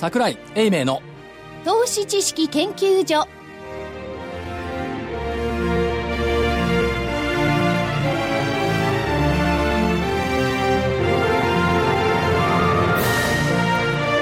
桜井英明の。投資知識研究所。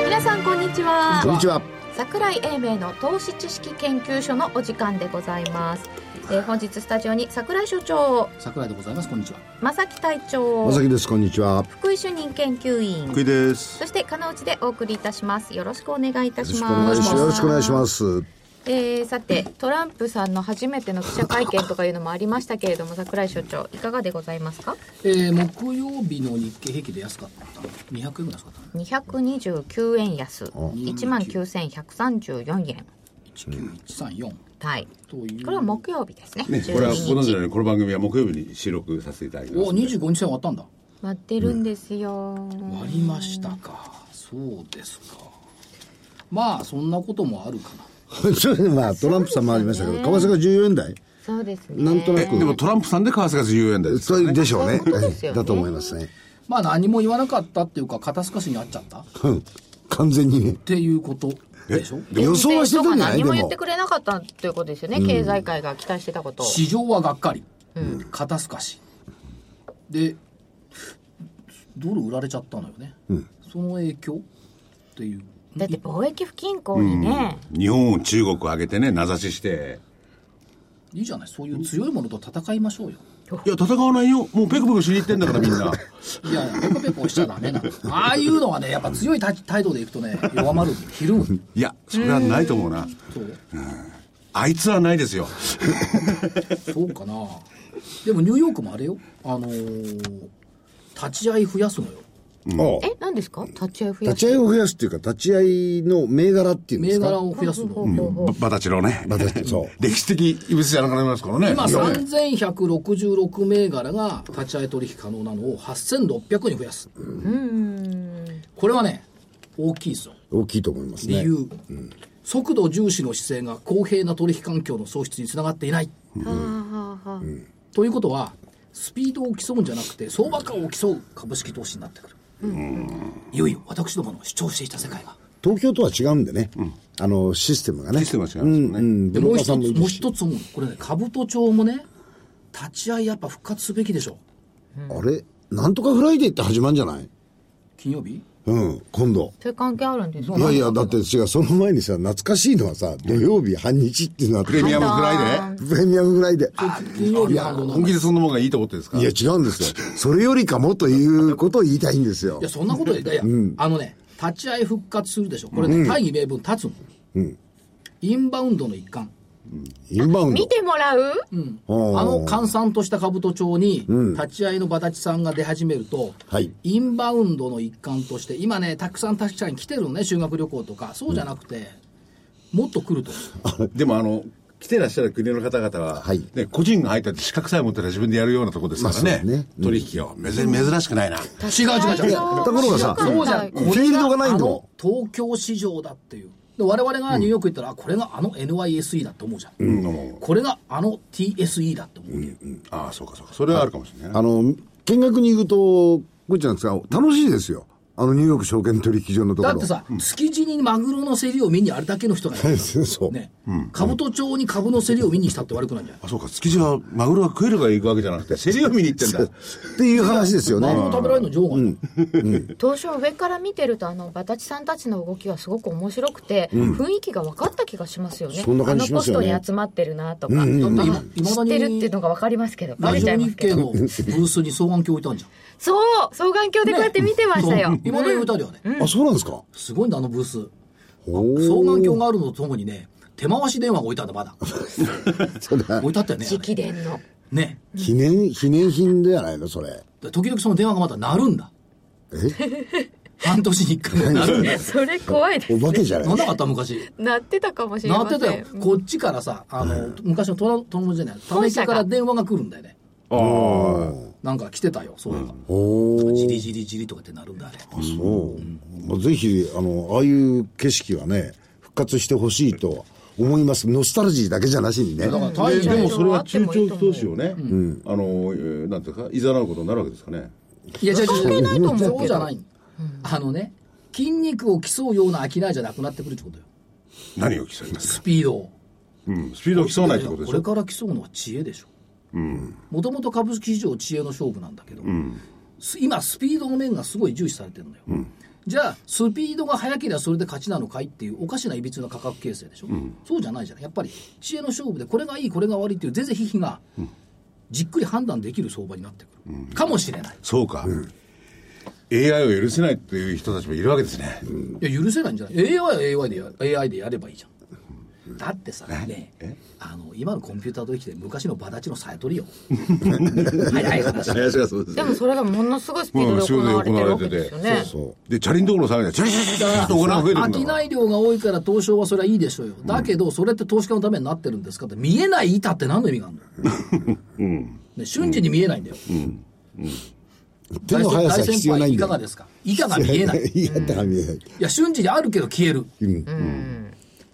皆さんこんにちは。こんにちは。桜井英明の投資知識研究所のお時間でございます、えー本日スタジオに桜井所長。桜井でございます。こんにちは。正木隊長。まさきです。こんにちは。福井主任研究員。福井です。そして金内でお送りいたします。よろしくお願いいたします。よろしくお願いします。えーさてトランプさんの初めての記者会見とかいうのもありましたけれども桜井所長いかがでございますか？えー、木曜日の日経平均で安かった。の200円ぐらい安かった。の229円安。1万9134円。19134はい。という。これは木曜日ですね。ね、これは12日ご存知のようにこの番組は木曜日に収録させていただきますお25日線終わったんだ。割ってるんですよ、割りましたか。そうですか。まあそんなこともあるかな。それでまあ、トランプさんもありましたけど、為替が14円台。そうですね。なんとなく。でもトランプさんで為替が14円台ですそうでしょうね。だと思いますね。まあ何も言わなかったっていうか肩透かしにあっちゃった。っうん。完全にね。ていうこと予想はしてたんじゃない？でも。何も言って。くれなかったということですよね、経済界が期待してたことを。市場はがっかり、肩透かし。でドル売られちゃったのよね、その影響っていう。だって貿易不均衡にね、日本中国を上げてね名指しして。いいじゃない。そういう強いものと戦いましょうよいや戦わないよ。もうペコペコしに行ってんだからみんな。いやペコペコしちゃダメなの。ああいうのはねやっぱ強い態態度でいくとね弱まる。ひるむ。いやそれはないと思うな。そうあいつはないですよ。そうかな。でもニューヨークもあれよ。あのー立ち会い増やすのよえ何ですか？立ち会い増や立ち会いを増やすっていうか、立ち会いの銘柄っていうんですか銘柄を増やすの。ババタチロね。バタチロそう。歴史的異物じゃなくなりますからね。今いや3166銘柄が立ち会い取引可能なのを8600に増やす。これはね大きいですよ大きいと思いますね。理由、速度重視の姿勢が公平な取引環境の創出につながっていない、ということはスピードを競うんじゃなくて相場価を競う株式投資になってくる、いよいよ私どもの主張していた世界が。東京とは違うんでね。あの、システムがね。システムが違うんですよね。うん。でもう一つもう一つこれね兜町もね立ち会いやっぱ復活すべきでしょ。あれ？なんとかフライデーって始まるんじゃない？金曜日？うん、今度。そういう関係あるんですかいやいや、だって違う、その前にさ、懐かしいのはさ、土曜日半日っていうのは、プレミアムフライデー？プレミアムぐらいで。金曜日はあの本気でそんなものがいいと思ってるんですか？いや、違うんですよ。それよりかもということを言いたいんですよ。いや。そんなことでいやい。や、あのね立ち会い復活するでしょ。これね、大義名分立つの、インバウンドの一環インバウンド。見。てもらう？おー。あの閑散とした兜町に立ち会いのバタチさんが出始めると、はい。インバウンドの一環として今ねたくさん確かに来てるのね修学旅行とか。そうじゃなくて、もっと来ると。でもあの来てらっしゃる国の方々は、はい。ね、個人が入ったって資格さえ持ってら自分でやるようなとこですからね,、ね。うん。取引を珍珍しくないな。違う違う違う。ところがさそうじゃんフィールドがないんだ東京市場だっていうで我々がニューヨーク行ったら、あこれがあの NYSE だって思うじゃん、うん。これがあの TSE だって思う。わけ、ああそうかそうか。それはあるかもしれないなあの、見学に行くと、こっちなんですが、楽しいですよ。あの、ニューヨーク証券取引所のところ。だってさ、築地にマグロの競りを見にあれだけの人がいる そう。ね、兜町に株の競りを見にしたって悪くないんじゃない？あそうか。築地はマグロが食えるから行くわけじゃなくて競りを見に行ってんだ。っていう話ですよね。マ。グロ食べられるの上手。が、当初上から見てるとあのバタチさんたちの動きはすごく面白くて、雰囲気が分かった気がしますよね。そんな感じしますよね。あのポストに集まってるなとか、だって今知今だにってるっていうのが分かりますけどバレちゃラジオいますけど。日経のブースに双眼鏡置いたんじゃんそう双眼鏡でこうやって見てましたよ、今だに置いてあるよね、あ、そうなんですか？すごいんだあのブース。お双眼鏡があるのとともにね手回し電話が置いてあるんだ。まだ。置いてあったよね直伝の。ね。記念、記念品じゃないのそれ。で時々その電話がまた鳴るんだ。え？半年に一回ぐらい鳴るんだそれ？怖いですお化けじゃない？鳴んなかった昔。なってたかもしれません。鳴ってたよ。こっちからさあの、昔のトラ友達じゃない。ため池から電話が来るんだよねなんか来てたよそういえば、おじりじりじりとかってなるんだあれそう。まあぜひ、あの、ああいう景色はね、復活してほしいと思います。ノスタルジーだけじゃなしにね。だからで大でもそれは中長期投資をね、あの、えーなんていうか、いざなうことになるわけですかね。いや、違う違う違う関係ないと思うけどそうじゃない。あのね、筋肉を競うような商いじゃなくなってくるってことよ。何を競いますか？スピードを。うん。スピードを競わないってことでしょこれから競うのは知恵でしょ。もともと株式市場知恵の勝負なんだけど、す今スピードの面がすごい重視されてるんだよ。じゃあ、スピードが速ければそれで勝ちなのかいっていうおかしないびつな価格形成でしょ、そうじゃないじゃない。やっぱり知恵の勝負でこれがいい、これが悪いっていうぜぜひひが、じっくり判断できる相場になってくる。かもしれない。そうか。AI を許せないっていう人たちもいるわけですね。いや、許せないんじゃない ?AI は AI でや AI でやればいいじゃん。だってさ、ねあの、今のコンピューターと生きて昔のバダチのさえとりよ。早い話。ですでもそれがものすごいスピードで行われてるわけですよね。そう。で、チャリンどころ下げない。チャリチャリチャリチャリとお金が増えるんだい量が多いから東証はそれはいいでしょうよ。だけど、それって投資家のためになってるんですかって、見えない板って何の意味があるの、ね、瞬時に見えないんだよ。手の速さ必要ないんだよいかがで。すか？板が見えない。い いや、手が見えない。や、瞬時にあるけど消える。うん。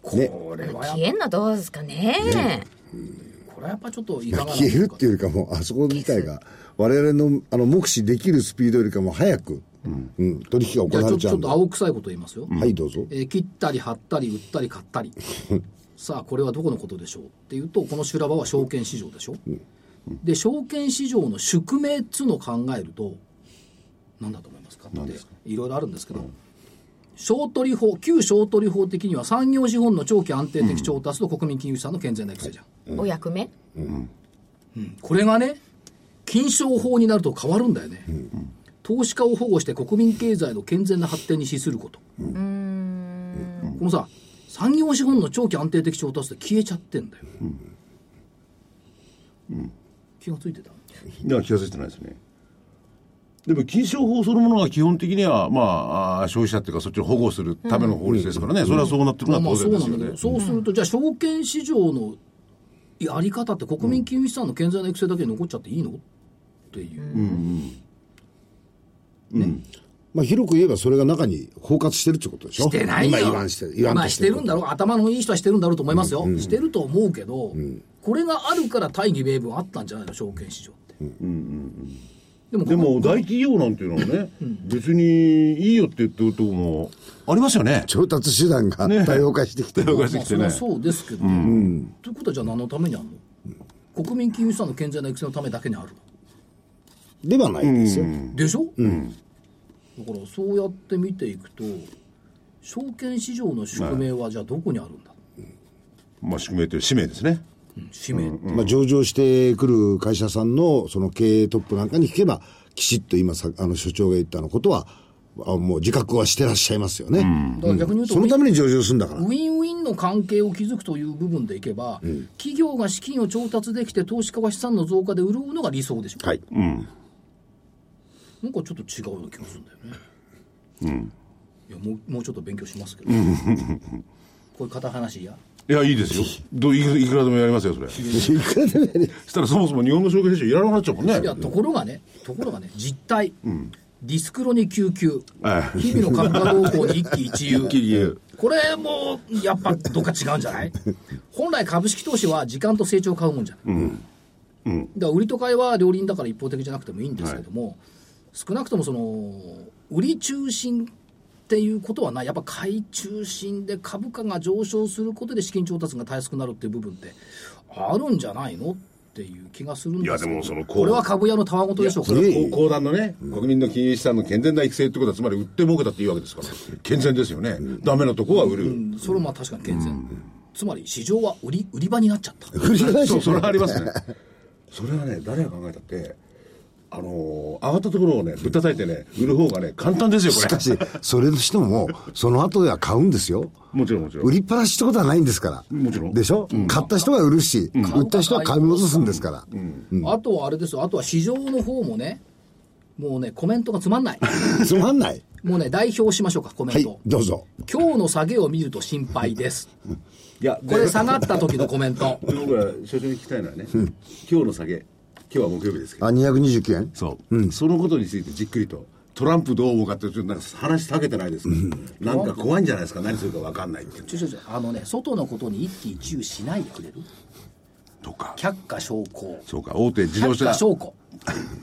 これはやっ消えんのどうですかね。これはやっぱちょっといかがな消えるっていうかも、あそこ自体が、我々の、あの、目視できるスピードよりかも早く、うん、取引がじゃあちょちょっと行われちゃうんだ。青臭いこと言いますよ。はい、どうぞ。えー切ったり貼ったり売ったり買ったり。さあこれはどこのことでしょうっていうとこの修羅場は証券市場でしょ、で証券市場の宿命っつうのを考えると何だと思いますか？っていろいろあるんですけど、商取法旧商取法的には産業資本の長期安定的調達と国民金融資産の健全な育成じゃん、お役目？これがね金商法になると変わるんだよね、投資家を保護して国民経済の健全な発展に資すること。このさ産業資本の長期安定的調達って消えちゃってんだよ、気がついてた？いや、気が付いてないですね。でも、金商法そのものが基本的には、まあ、消費者っていうか、そっちを保護するための法律ですからね、それはそうなってるのまあは当然ですよね。そうするとじゃあ証券市場のやり方って国民金融資産の健全な育成だけに残っちゃっていいの？っていう、まあ、広く言えばそれが中に包括してるってことでしょ？してないよ。今言わんしてる。言わんまあとしてるんだろう。頭のいい人はしてるんだろうと思いますよ。してると思うけど、これがあるから大義名分あったんじゃないの、証券市場って。でも、でも、大企業なんていうのはね、別にいいよって言ってるとこもありますよね。調達手段が多様化してきてる。多様化してまあきてね。そそうですけど、ということはじゃあ何のためにあるの？国民金融資産の健全な育成のためだけにあるの？ではないですよ。でしょ、だからそうやって見ていくと証券市場の宿命はじゃあどこにあるんだ、まあ、宿命という使命ですね。使命、まあ、上場してくる会社さんのその経営トップなんかに聞けば、きちっと今さ、あの所長が言ったのことは、あもう自覚はしてらっしゃいますよね。だから逆に言うと、そのために上場するんだから。ウィンウィンの関係を築くという部分でいけば、企業が資金を調達できて投資家は資産の増加で潤うのが理想でしょ、はい。なんかちょっと違うような気がするんだよね、いやもうもうちょっと勉強しますけど、こういう片話いやいや、いいですよ。どういくいくらでもやりますよ、それ。そいくらでもやりしたらそもそも日本の証券市場いらなくなっちゃうもんね。いやところがねところがね実態、ディスクロに救急。はい日々の株価動向に一喜一憂。一喜一憂。これもやっぱどっか違うんじゃない？本来株式投資は時間と成長を買うもんじゃない、だから売りと買いは両輪だから一方的じゃなくてもいいん。ですけども、少なくともその売り中心っていうことはない。やっぱ買い中心で株価が上昇することで資金調達がたやすくなるっていう部分ってあるんじゃないのっていう気がするんですけどいやでもそのこれは株屋のたわごとでしょうかそれは公団のね、国民の金融資産の健全な育成ってことは、つまり売って儲けたっていいわけですから、健全ですよね。ダメなとこは売る。うん。それはまあ確かに健全、つまり市場は売り 売り場になっちゃった。そう、それはありますね。それはね、誰が考えたって、あのー上がったところをね、ぶったたいてね、売る方がね、簡単ですよ、これ。しかし、それにしても、その後では買うんですよ。もちろんもちろん。売りっぱなしってことはないんですから。もちろんでしょ、買った人が売るし、売った人は買い戻すんですから。あとはあれですよあとは市場の方もねもうねコメントがつまんない つまんない。もうね代表しましょうかコメはいント、、どうぞ。今日の下げを見ると心配ですいや、これ下がった時のコメント 僕は所長に聞きたいのはね、今日の下げ、今日は木曜日ですけど、あ、229円？そう、そのことについてじっくりと、トランプどう思うかって、ちょっとなんか話下げてないですけど、なんか怖いんじゃないですか、何するか分かんないって。ちょちょちょあのね外のことに一喜一憂しないでくれる？とか、却下証拠。そうか、大手自動車。却下、証拠。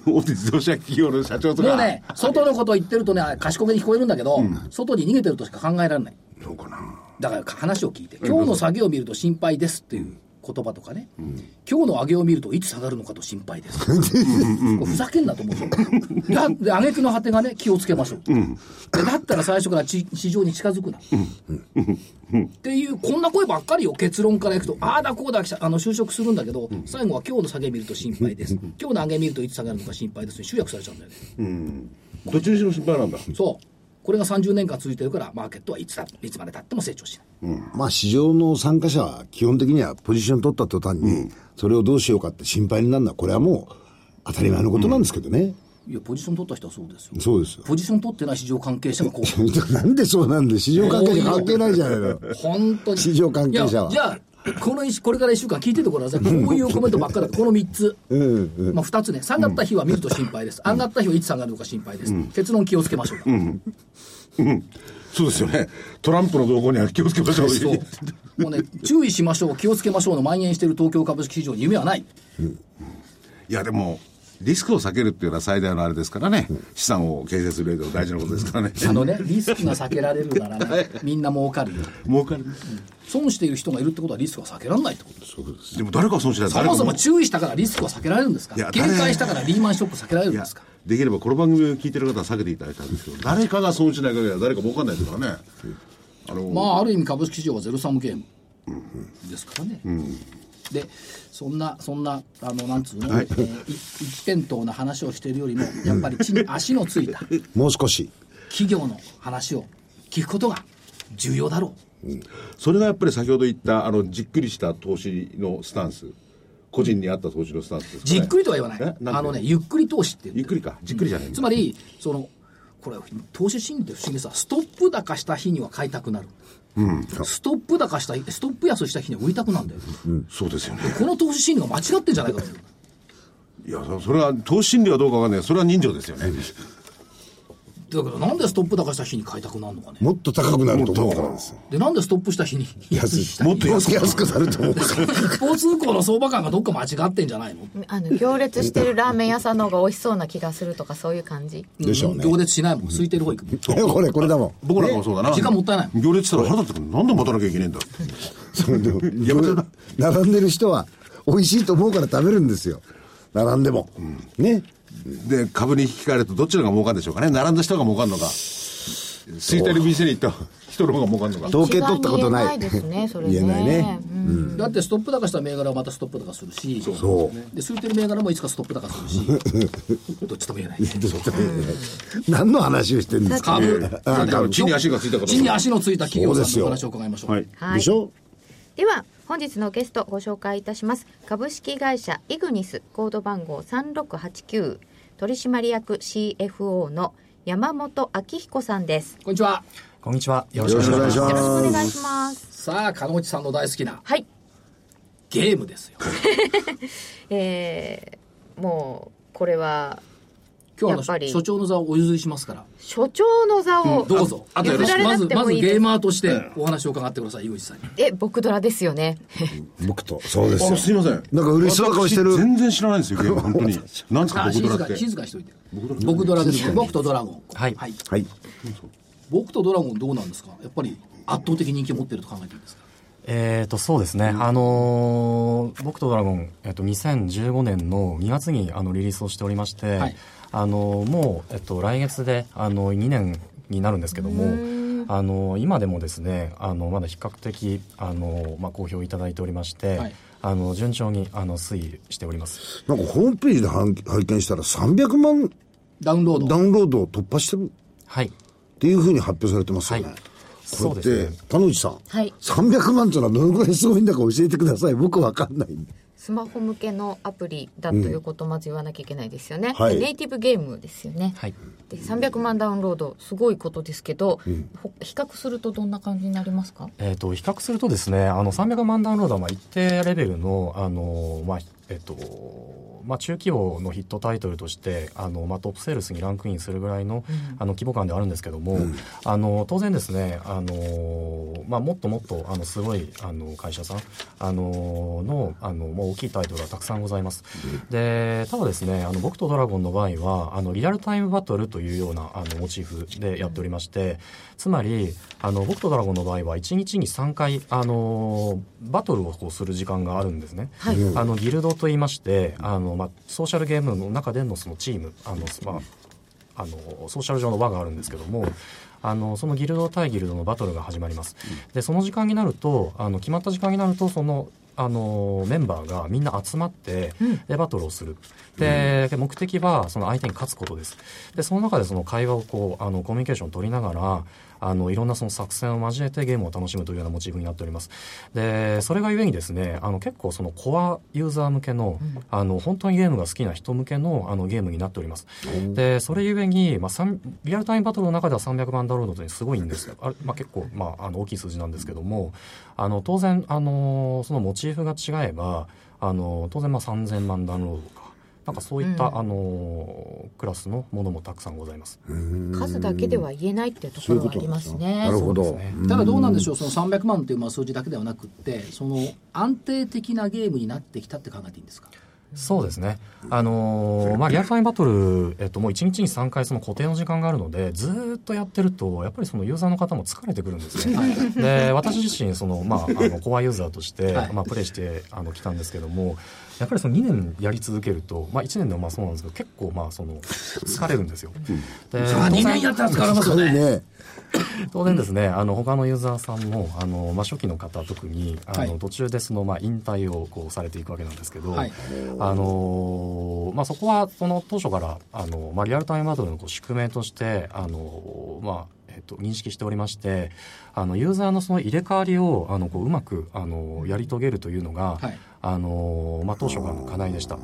大手自動車企業の社長とか。もうね、外のこと言ってるとね、賢めに聞こえるんだけど、外に逃げてるとしか考えられない。そうかな。だから話を聞いて、今日の下げを見ると心配ですっていう言葉とかね、今日の上げを見るといつ下がるのかと心配です。ふざけんなと思う。だで、上げ句の果てがね、気をつけましょう。でだったら最初からち市場に近づくな。っていう、こんな声ばっかりよ、結論からいくと、ああだこうだ、あの就職するんだけど、最後は今日の下げ見ると心配です。今日の上げ見るといつ下がるのか心配です。集約されちゃうんだよね。どっちにしろ心配なんだ。そう。これが30年間続いてるから、マーケットはいつだ、いつまでたっても成長しない。まあ市場の参加者は基本的にはポジション取った途端に、それをどうしようかって心配になるのは、これはもう当たり前のことなんですけどね。いや、ポジション取った人はそうですよ。そうですよ。ポジション取ってない市場関係者がこう。なんでそうなんで市場関係者関係ないじゃないの。本当に。市場関係者はじゃあ、この一これから1週間聞いててください。こういうコメントばっかりだ。この3つ。まあ2つね。下がった日は見ると心配です。上がった日はいつ下がるのか心配です。結論気をつけましょうか。そうですよね。トランプの動向には気をつけましょう。そう。もうね、注意しましょう、気をつけましょうの蔓延している東京株式市場に夢はない。いや、でも、リスクを避けるっていうのは最大のあれですからね。資産を形成する上でも大事なことですからね。あのね、リスクが避けられるならね、みんな儲かるよ。儲かる。損している人がいるってことはリスクは避けられないってことです。でも誰かは損しないそもそも注意したからリスクは避けられるんですか？警戒したからリーマンショック避けられるんですか？できればこの番組を聞いてる方は避けていただきたいんですけど、誰かが損しない限りは誰か儲かんないですからね。あの、まあ、ある意味株式市場はゼロサムゲームですからね。で、そんな、そんな、あの、なんつうの、はいえーい一辺倒な話をしているよりも、やっぱり地に足のついた もう少し。企業の話を聞くことが重要だろう。それがやっぱり先ほど言った、あの、じっくりした投資のスタンス。個人に合った投資のスタンスですかねじっくりとは言わない。あのね、ゆっくり投資って言ってゆっくりか。じっくりじゃない。つまり、その、これ、投資心理って不思議でさ、ストップ高した日には買いたくなる。ストップ高した日、ストップ安した日には売りたくなるんだよ。そうですよね。この投資心理が間違ってんじゃないかと。いや、そそれは、投資心理はどうかわかんない。それは人情ですよね。だからなんでストップ高した日に買いたくなるのかね。もっと高くなると思うからです。で、なんでストップした日に安いしもっと安く安くなると思うから。一方通行の相場感がどっか間違ってんじゃないの？あの行列してるラーメン屋さんの方が美味しそうな気がするとかそういう感じでしょうね。行列しないもん。空いてる方行く。これ、これだもん。僕なんかもそうだな。時間もったいない行列したら腹立ってくる。なんで待たなきゃいけないんだそれで並んでる人は美味しいと思うから食べるんですよ。並んでも。ね。で、株に引き換えるとどっちの方が儲かるんでしょうかね。並んだ人が儲かるのか。空いてる店に行った人の方が儲かるのか。統計取ったことないないですねそれね言えないねうんだってストップ高した銘柄はまたストップ高するし、そう。で、空いてる銘柄もいつかストップ高するし、どっちとも言えない。何の話をしてるんですか？株。地に足がついたから。地に足のついた企業さそうですよんの話を伺いましょう。はい。はいでしょ？では本日のゲストご紹介いたします株式会社イグニスコード番号3689取締役 CFO の山本明彦さんですこんにちは。こんにちは。よろよしくお願いします。よろしくお願い。しますさあ、金内さんの大好きなはいゲームですよ。えー、もうこれは今日はあやっぱりの所長の座をお譲りしますから、所長の座を、どうぞ。あとよろしくまず、まずゲーマーとしてお話を伺ってください、井口さんに。え僕ドラですよね僕と。そうです。すいません。なんか嬉しそうな顔してる私全然知らないんですよ、ゲーム、本当に。なんですか、僕ドラって。静かにしといて。僕ドラですね。僕とドラゴン。はいはい。はい。僕とドラゴンどうなんですか？やっぱり圧倒的人気を持ってると考えていいんですか？えっ、と、そうですね。あのー僕とドラゴン、えっ、と、2015年の2月にあのリリースをしておりまして、はいあのーもう、えっと、来月で、あの、2年になるんですけども、あの今でもですね、あの、まだ比較的、あのまあ、好評いただいておりまして、はいあの、順調に、あの、推移しております。なんかホームページで拝拝見したら300万ダウンロード。ダウンロードを突破してるはい。っていうふうに発表されてますよね。はいこれっそうですねて、田之内さん。はい300万っていうのはどのくらいすごいんだか教えてください。僕わかんないんで。スマホ向けのアプリだということをまず言わなきゃいけないですよね、はい。ネイティブゲームですよね、はい。で300万ダウンロードすごいことですけど、ほ比較するとどんな感じになりますか？えー、と比較するとですねあの300万ダウンロードはまあ一定レベルのあの、まあえっとまあ、中規模のヒットタイトルとしてあの、まあ、トップセールスにランクインするぐらいの,、あの規模感ではあるんですけども、あの当然ですねあの、まあ、もっともっとあのすごいあの会社さんあののあの、まあ、大きいタイトルがたくさんございます。でただですねあの僕とドラゴンの場合はあのリアルタイムバトルというようなあのモチーフでやっておりましてつまりあの僕とドラゴンの場合は1日に3回あのバトルをこうする時間があるんですね。はい。あのギルドといいましてあの、まあ、ソーシャルゲームの中でのそのチームあの、まあ、あのソーシャル上の輪があるんですけどもあのそのギルド対ギルドのバトルが始まります。でその時間になるとあの決まった時間になるとそのあのメンバーがみんな集まって、でバトルをする。で、目的はその相手に勝つことです。でその中でその会話をこうあのコミュニケーションを取りながらあのいろんなその作戦を交えてゲームを楽しむというようなモチーフになっております。でそれがゆえにですねあの結構そのコアユーザー向けの,、あの本当にゲームが好きな人向けのあのゲームになっております。でそれゆえに、まあ、リアルタイムバトルの中では300万ダウンロードというすごいんですよあれ、まあ、結構、まあ、あの大きい数字なんですけどもあの当然あのそのモチーフが違えばあの当然まあ3000万ダウンロードなんかそういった、あのクラスのものもたくさんございます。数だけでは言えないっていうところはありますねなるほど。ただどうなんでしょう、その300万というまあ数字だけではなくって、その安定的なゲームになってきたって考えていいんですか？そうですね。あのーまあ、リアルタイムバトル、えっと、もう1日に3回その固定の時間があるので、ずーっとやってると、やっぱりそのユーザーの方も疲れてくるんですね。で、私自身、その、まあ、あの、コアユーザーとして、はいまあ、プレイして、あの、来たんですけども、やっぱりその2年やり続けると、まあ、1年でもまあそうなんですけど、結構、まあ、その、疲れるんですよ。で、それは2年やったら疲れますよね。ね。当然ですね、あの他のユーザーさんもあの、まあ、初期の方特にあの、はい途中でその、まあ、引退をこうされていくわけなんですけど、はいあのまあ、そこはその当初からあの、まあ、リアルタイムバトルのこう宿命としてあの、まあえっと、認識しておりましてあのユーザーのその入れ替わりをあのこううまくあのやり遂げるというのが、はい。あのまあ、当初からの課題でした。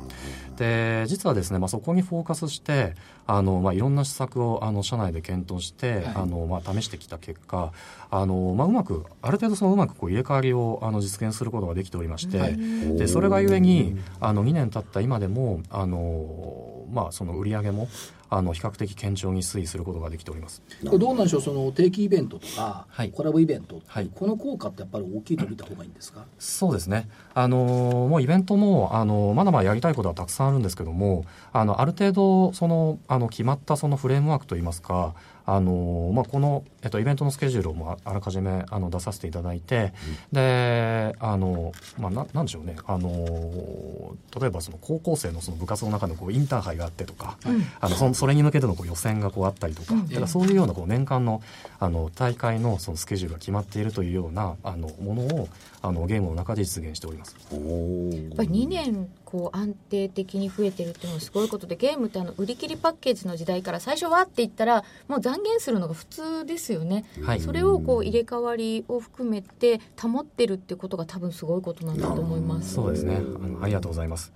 で実はですね、まあ、そこにフォーカスしてあの、まあ、いろんな施策をあの社内で検討して、あのまあ、試してきた結果あの、まあ、うまくある程度そのうまくこう入れ替わりをあの実現することができておりまして、でそれがゆえにあの2年経った今でもあの、まあ、その売り上げもあの比較的堅調に推移することができております。これどうなんでしょう、その定期イベントとか、はいコラボイベント、はいこの効果ってやっぱり大きいと見た方がいいんですか？そうですね。あのもうイベントもあのまだまだやりたいことはたくさんあるんですけども、あのある程度そのあの決まったそのフレームワークといいますか、あのまあこのえっとイベントのスケジュールをもうああらかじめあの出させていただいて、であのまあななんでしょうね。あの例えばその高校生のその部活の中のこうインターハイがあってとか、あのそそれに向けてのこう予選がこうあったりとか、だからそういうようなこう年間のあの大会のそのスケジュールが決まっているというようなあのものをあのゲームの中で実現しております。やっぱり2年こう安定的に増えてるっていうのはすごいことでゲームってあの売り切りパッケージの時代から最初はって言ったらもう残減するのが普通ですよね、はいそれをこう入れ替わりを含めて保ってるってことが多分すごいことなんだと思いますそうですね。あのありがとうございます。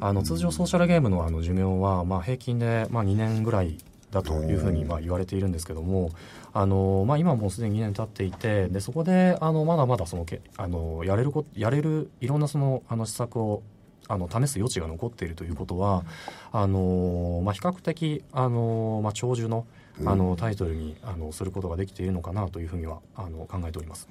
あの通常ソーシャルゲームのあの寿命はまあ平均でまあ2年ぐらいだというふうにまあ言われているんですけども、あのまあ今もうすでに2年経っていて、でそこであのまだまだそのけあのやれるこやれるいろんなそのあの施策をあの試す余地が残っているということは、あのまあ比較的あのまあ長寿のあのタイトルにあのすることができているのかなというふうにはあの考えております。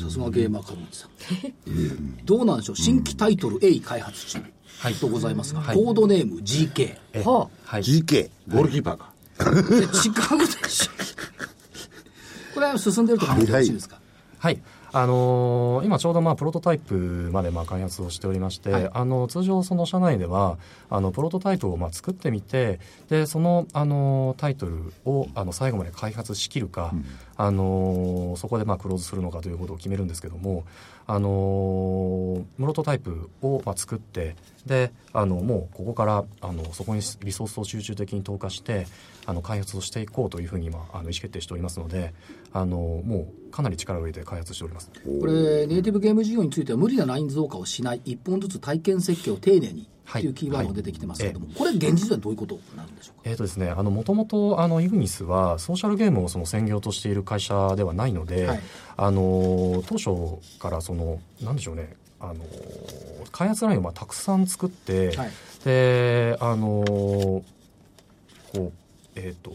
さすがゲーマー株主さん。どうなんでしょう、新規タイトル A 開発中。はいとございますが、はいコードネーム GK。えははい。GK。ゴールキーパーか。で違うでしょ。これは進んでると考えてよろしいですか？はい。あのー今ちょうどまあプロトタイプまでまあ開発をしておりまして、はい。あの通常その社内ではあのプロトタイプをまあ作ってみてでそのあのタイトルをあの最後まで開発しきるか、あのそこでまあクローズするのかということを決めるんですけどもあのプロトタイプをまあ作ってであのもうここからあのそこにリソースを集中的に投下してあの開発をしていこうというふうに今あの意思決定しておりますのであのもうかなり力を入れて開発しております。これ、ネイティブゲーム事業については無理なライン増加をしない、一本ずつ体験設計を丁寧にとい。うキーワードが出てきてますけれども、これ、現実ではどういうことになるんでしょうか？えーとですね、あの、もともと、あの、イグニスは、ソーシャルゲームをその専業としている会社ではないので、はい。あの、当初から、その、なんでしょうね、あの、開発ラインをまあたくさん作って、はい。であのーこうえっ、と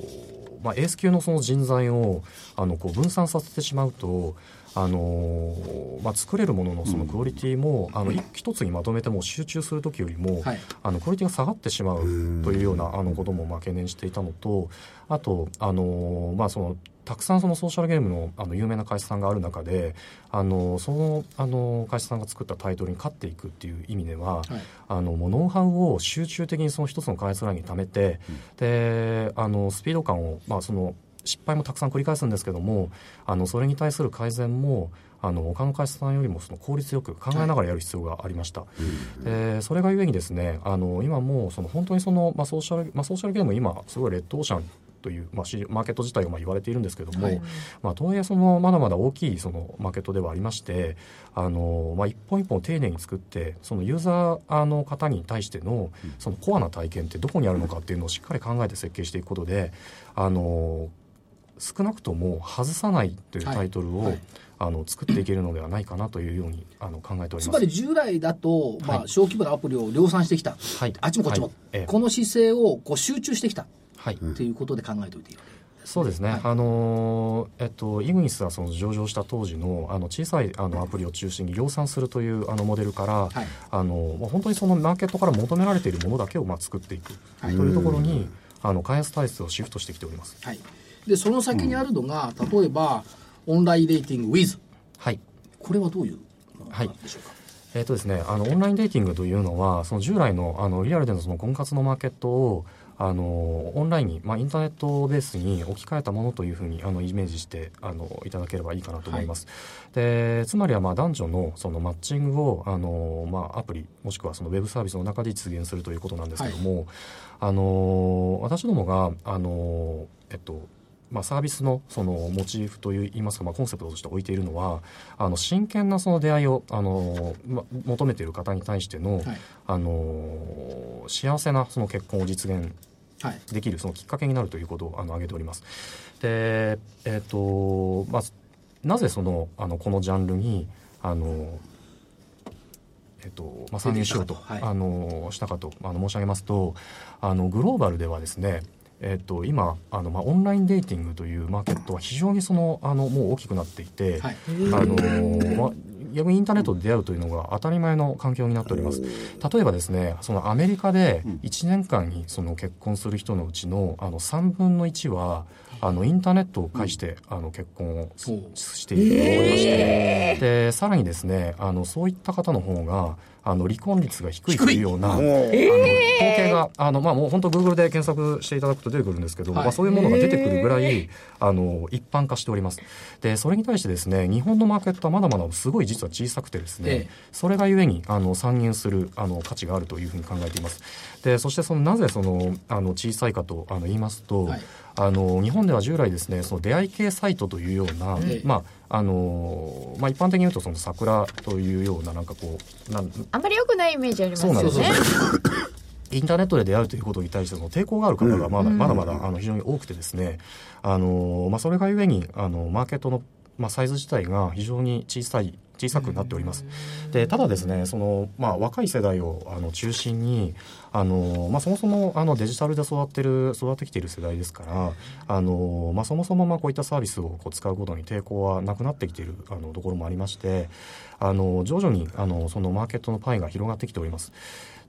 まあエース級のその人材をあのこう分散させてしまうとあのーまあ、作れるもののそのクオリティも、あのい一つにまとめても集中するときよりも、はい。あのクオリティが下がってしまうというようなあのこともまあ懸念していたのとあと、あのーまあ、そのたくさんそのソーシャルゲームのあの有名な会社さんがある中で、あのそのあの会社さんが作ったタイトルに勝っていくっていう意味では、はい。あのもうノウハウを集中的にその一つの開発ラインに貯めて、であのスピード感を、まあ、その失敗もたくさん繰り返すんですけどもあのそれに対する改善もあの他の会社さんよりもその効率よく考えながらやる必要がありました、でそれがゆえにですねあの今もうその本当にその、まあ、ソーシャル、まあ、ソーシャルゲーム今すごいレッドオーシャンという、まあ、市マーケット自体がまあ言われているんですけども、はい。まあ、とはいえそのまだまだ大きいそのマーケットではありましてあの、まあ、一本一本丁寧に作ってそのユーザーの方に対してのそのコアな体験ってどこにあるのかっていうのをしっかり考えて設計していくことであの少なくとも外さないというタイトルを、はいはい。あの作っていけるのではないかなというようにあの考えております。つまり従来だと、まあ、はい。小規模なアプリを量産してきた、はい。あっちもこっちも、はい。ええ。この姿勢をこう集中してきたはい。っていうことで考えておいていいわけ。そうですね、はい。あのーえっと、イグニスはその上場した当時のあの小さいあのアプリを中心に量産するというあのモデルから、はい。あのまあ本当にそのマーケットから求められているものだけをまあ作っていく。とはい。いうところに、あの開発体質をシフトしてきております。はい、でその先にあるのが、例えばオンラインレーティング Wiz はい。これはどういうものはいなんでしょうか、えーとですね、あのオンラインデーティングというのはその従来のあのリアルでのその婚活のマーケットをあのオンラインに、まあ、インターネットベースに置き換えたものというふうにあのイメージしてあのいただければいいかなと思います。でつまりはまあ男女のそのマッチングをあの、まあ、アプリもしくはそのウェブサービスの中で実現するということなんですけども、あの私どもがあの、えっとまあ、サービスのそのモチーフといいますか、まあ、コンセプトとして置いているのはあの真剣なその出会いをあの、ま、求めている方に対しての,、はい。あの幸せなその結婚を実現はいできるそのきっかけになるということをあの挙げております。で、えっ、と、まあ、なぜその、あの、このジャンルに、あの、えっとまあ、参入しようと、はい。あのしたかとあの申し上げますとあのグローバルではですねえっと今あの、まあ、オンラインデーティングというマーケットは非常にそのあのもう大きくなっていて、はい。あのまあ、逆にインターネットで出会うというのが当たり前の環境になっております。例えばですね、そのアメリカで1年間にその結婚する人のうちのあの3分の1は、あのインターネットを介して、あの結婚をしおう。している人がおりまして、でさらにですねあのそういった方の方があの離婚率が低いというような、あの統計があの、まあ、もう本当 Google で検索していただくと出てくるんですけど、はい。まあ、そういうものが出てくるぐらい、あの一般化しております。でそれに対してですね日本のマーケットはまだまだすごい実は小さくてですね、ええ。それがゆえにあの参入するあの価値があるというふうに考えています。でそしてそのなぜそのあの小さいかとあの言いますと、はい。あの日本では従来ですねその出会い系サイトというような、ええ。まああのまあ、一般的に言うとその桜というようななんかこうなんあんまり良くないイメージありますそうなんですよね。インターネットで出会うということに対しての抵抗がある方がまだ,、まだまだあの非常に多くてですね、あのまあ、それがゆえにあのマーケットの、まあ、サイズ自体が非常に小さい小さくなっております。でただですねその、まあ、若い世代をあの中心にあの、まあ、そもそもあのデジタルで育ってる育ってきている世代ですからあの、まあ、そもそもまあこういったサービスをこう使うことに抵抗はなくなってきているあのところもありましてあの徐々にあのそのマーケットのパイが広がってきております。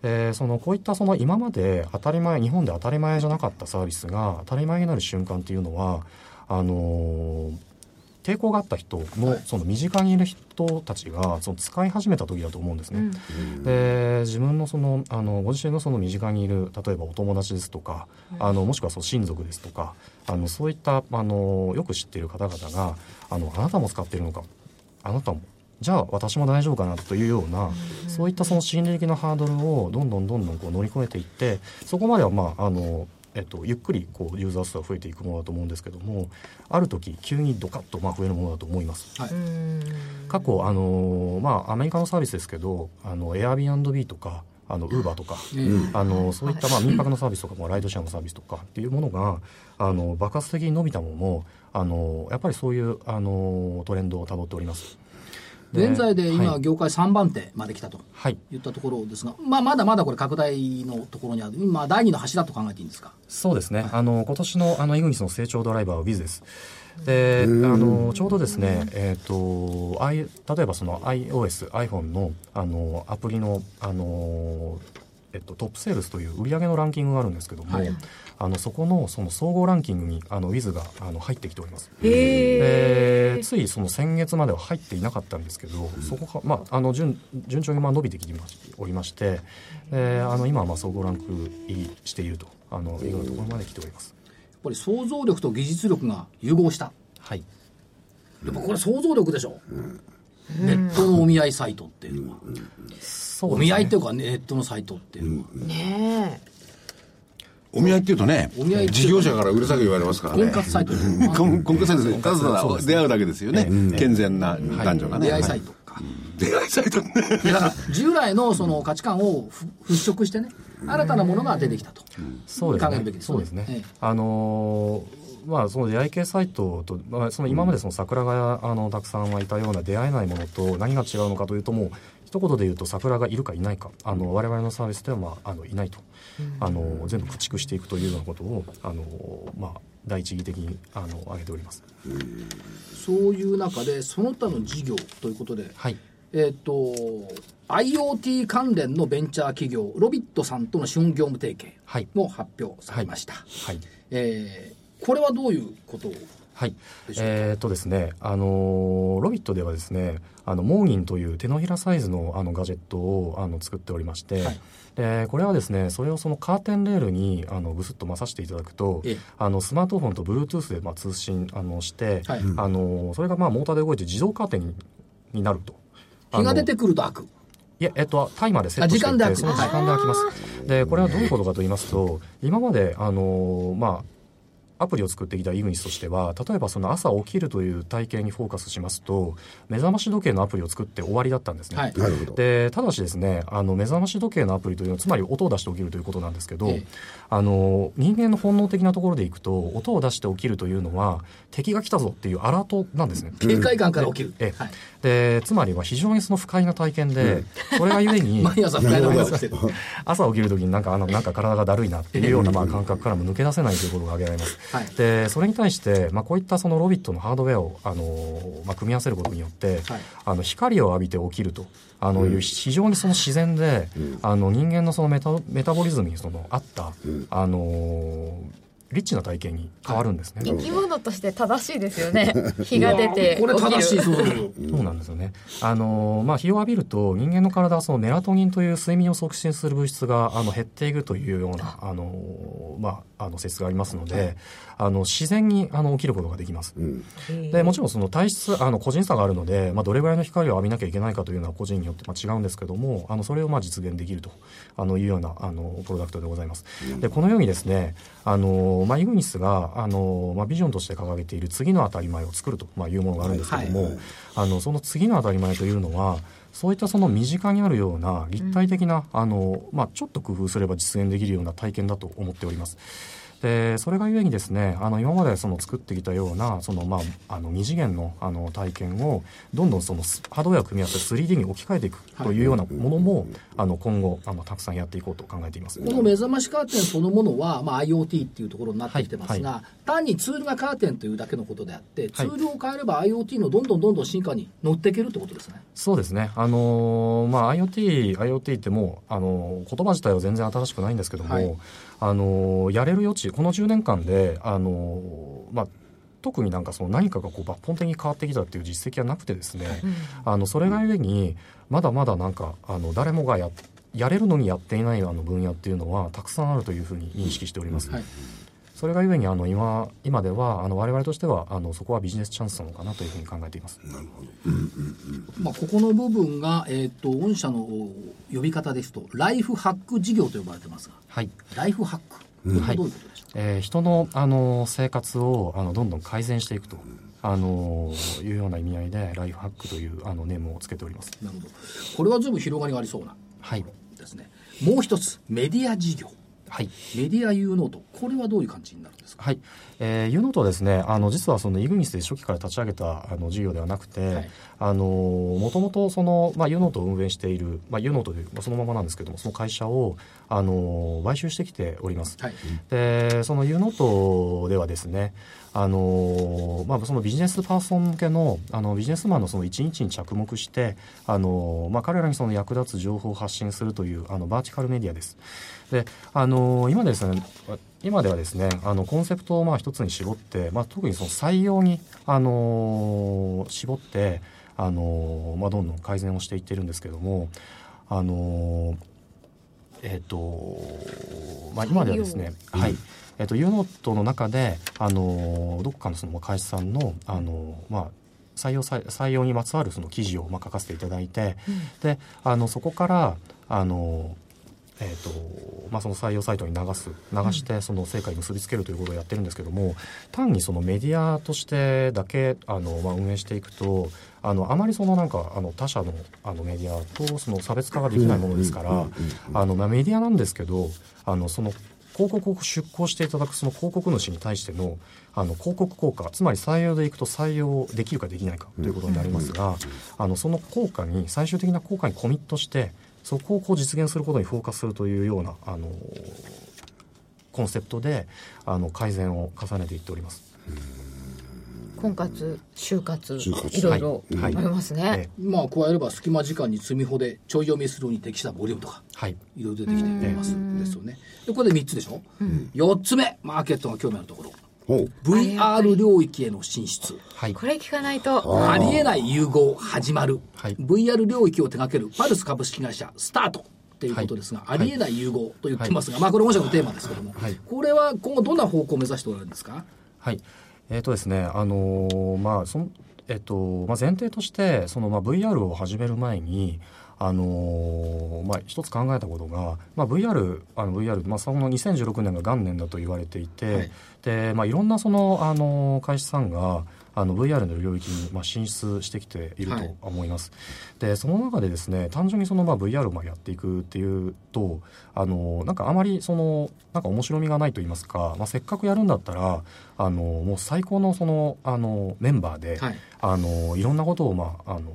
でそのこういったその今まで当たり前日本で当たり前じゃなかったサービスが当たり前になる瞬間っていうのはあの抵抗があった人のその身近にいる人たちがその使い始めた時だと思うんですね。で自分のそのあのご自身のその身近にいる例えばお友達ですとか、あのもしくはその親族ですとかあのそういったあのよく知っている方々があのあなたも使っているのかあなたもじゃあ私も大丈夫かなというような、そういったその心理的なハードルをどんどんどんどんこう乗り越えていってそこまではまああのえっと、ゆっくりこうユーザー数が増えていくものだと思うんですけどもある時急にドカッとまあ増えるものだと思います。はい。過去あのーまあアメリカのサービスですけどあの Airbnb とかあの Uber とか、あのそういったまあ民泊のサービスとか、まあ、ライドシェアのサービスとかっていうものがあの爆発的に伸びたものもあのやっぱりそういうあのトレンドをたどっております。で現在で今、はい。業界3番手まで来たとはい。いったところですが、まあ、まだまだこれ、拡大のところにある、今、第二の柱と考えていいんですか？そうですね、あの今年のあのイグニスの成長ドライバーは Wiz です。であのちょうどですね、えーと I、例えばその iOS、iPhone のあのアプリのあの、えっと、トップセールスという売上のランキングがあるんですけども、はいあのそこのその総合ランキングにあの Wiz があの入ってきております。へでついその先月までは入っていなかったんですけど、そこか、まあ、あの順順調にまあ伸びてきておりまして、であの今はまあ総合ランク入りしているとあのいうようなところまで来ております。やっぱり想像力と技術力が融合した。はいやっぱこれ想像力でしょ。ネットのお見合いサイトっていうのは。そうお見合いっていうかネットのサイトっていうのは。ねお見合いっていうとね事業者からうるさく言われますからね。婚活サイトですね。婚婚活サイトですただただ出会うだけですよね。健全な男女がね。出会いサイトか。出会いサイト。だから従来のその価値観をふ払拭してね、新たなものが出てきたと。そうですね。考えるべきですね。そうですね、ええ。あのーまあ、その出会い系サイトと、まあ、その今までその桜があのたくさんはいたような出会えないものと何が違うのかというともう一言で言うと桜がいるかいないかあの我々のサービスでは、まあ、あのいないと、あの全部駆逐していくというようなことをあの、まあ、第一義的にあの挙げております。そういう中で、その他の事業ということで、はい。えっ、と、IoT 関連のベンチャー企業、ロビットさんとの資本業務提携はい。も発表されました。はい。えーこれはどういうことをはいえーっとですね、あのーロビットではですね、あのモーニンという手のひらサイズのあのガジェットをあの作っておりまして、はいでこれはですね、それをそのカーテンレールにあのぐすっとまさしていただくとええ、あのスマートフォンと Bluetooth でまあ通信あのして、はいあのそれがまあモーターで動いて自動カーテンにになると。日が出てくると開く。いや、えっと、タイマーでセットしていて、あ時間で開くその時間で開きます。で、これはどういうことかと言いますと、今まで、あの、まあ、アプリを作ってきたイグニスとしては、例えばその朝起きるという体験にフォーカスしますと、目覚まし時計のアプリを作って終わりだったんですね。はいなるほど。でただしですねあの目覚まし時計のアプリというのはつまり音を出して起きるということなんですけど、ええあの人間の本能的なところでいくと音を出して起きるというのは敵が来たぞっていうアラートなんですね。警戒感から起きる。ええはいでつまりは非常にその不快な体験で、それがゆえに 毎朝不快な思いをしてる。朝起きるときになんかあのなんか体がだるいなっていうようなまあ感覚からも抜け出せないということが挙げられます。はい。でそれに対して、まあ、こういったそのロビットのハードウェアをあの、まあ、組み合わせることによって、はい。あの光を浴びて起きるとあのいう非常にその自然で、あの人間のそのメタメタボリズムにその合った、あのリッチな体験に変わるんですね。生き物として正しいですよね 日が出てこれ正しい想像力。そうなんですよね。あのまあ、日を浴びると人間の体はそのメラトニンという睡眠を促進する物質があの減っていくというようなあの、まあ、あの説がありますので、あの自然にあの起きることができます。でもちろんその体質あの個人差があるので、まあ、どれぐらいの光を浴びなきゃいけないかというのは個人によってまあ違うんですけどもあのそれをまあ実現できるとあのいうようなあのプロダクトでございます。でこのようにですねあの、まあ、イグニスがあの、まあ、ビジョンとして掲げている次の当たり前を作ると、まあ、いうものがあるんですけども、あのその次の当たり前というのはそういったその身近にあるような立体的な、あのまあ、ちょっと工夫すれば実現できるような体験だと思っております。でそれがゆえにですねあの今までその作ってきたようなその、まあ、あの二次元のあの体験をどんどんそのスハードウェアを組み合わせて 3D に置き換えていくというようなものも、あの今後あのたくさんやっていこうと考えています。この目覚ましカーテンそのものは、まあ、IoT っていうところになってきてますが、はい。単にツールがカーテンというだけのことであって、ツはい。ールを変えれば IoT のどんどんどんどん進化に乗っていけるってことですね。そうですね、あのーまあ、IoT、IoT ってもう、あのー言葉自体は全然新しくないんですけども、はいあのーやれる余地、この10年間で、あのーまあ、特になんかその何かがこう抜本的に変わってきたっていう実績はなくてですね、あのそれがゆえにまだまだなんかあの誰もがややれるのにやっていないあの分野っていうのはたくさんあるというふうに認識しております。はいそれがゆえにあの今今ではあの我々としてはあのそこはビジネスチャンスなのかなというふうに考えています。まあ、ここの部分が、えっ、と、御社の呼び方ですと、ライフハック事業と呼ばれてますが、はいライフハック。はどういうことでしょうか、えー人のあの生活をあのどんどん改善していくとあのいうような意味合いでライフハックというあのネームをつけております。なるほど。これは随分広がりがありそうなはい。ですね。もう一つ、メディア事業。はい。メディア U ノートこれはどういう感じになるんですか？はい、えー、ユノートはですねあの実はそのイグニスで初期から立ち上げたあの事業ではなくて、はい。あのもともとその、まあ、ユノートを運営している、まあ、ユノートで、まあ、そのままなんですけどもその会社をあの買収してきております、はい。でそのユノートではですねあのまあ、そのビジネスパーソン向けのあのビジネスマンのその一日に着目してあの、まあ、彼らにその役立つ情報を発信するというあのバーティカルメディアです。であの今ですね今ではですねあのコンセプトをまあ一つに絞って、まあ、特にその採用にあの絞ってあの、まあ、どんどん改善をしていってるんですけどもあのえっ、とまあ今ではですねはい、えっ、とユノートの中であのどこかのその会社さんのあのまあ採用採採用にまつわるその記事をまあ書かせていただいて、であのそこからあのえーとまあ、その採用サイトに流す流してその成果に結びつけるということをやってるんですけども単にそのメディアとしてだけあの、まあ、運営していくとあのあまりそのなんかあの他社のあのメディアとその差別化ができないものですからあの、まあ、メディアなんですけどあのその広告を出稿していただくその広告主に対してのあの広告効果つまり採用でいくと採用できるかできないかということになりますがあのその効果に最終的な効果にコミットしてそこをこう実現することにフォーカスするというようなあのコンセプトであの改善を重ねていっております。婚活就活就活。いろいろあはい。りますね、えまあ加えれば隙間時間に積み穂でちょい読みするのに適したボリュームとかはい。いろいろ出てきていますですよね。でこれで3つでしょ、4つ目マーケットが興味あるところ。ほう VR 領域への進出。はい。これ聞かないと。ありえない融合始まる、はい。VR 領域を手掛けるパルス株式会社スタート。っていうことですが、はい。ありえない融合と言ってますが、まあこれ本社のテーマですけども、はい。これは今後どんな方向を目指しておられるんですか？はい。えっ、とですね、あのーまあ、その、えっ、と、まあ、前提として、その、まあ、VR を始める前に、あのーまあ、一つ考えたことが、まあ、VR、あの VR、まあ、その2016年が元年だと言われていて、はい。で、まあ、いろんなその、あのー会社さんが、あの VR の領域にまあ進出してきているはい。と思います。でその中でですね単純にそのまあ VR をまあやっていくっていうとあのなんかあまりそのなんか面白みがないと言いますか、まあ、せっかくやるんだったらあのもう最高のそのあのメンバーで、はい。あのいろんなことを、まあ、あの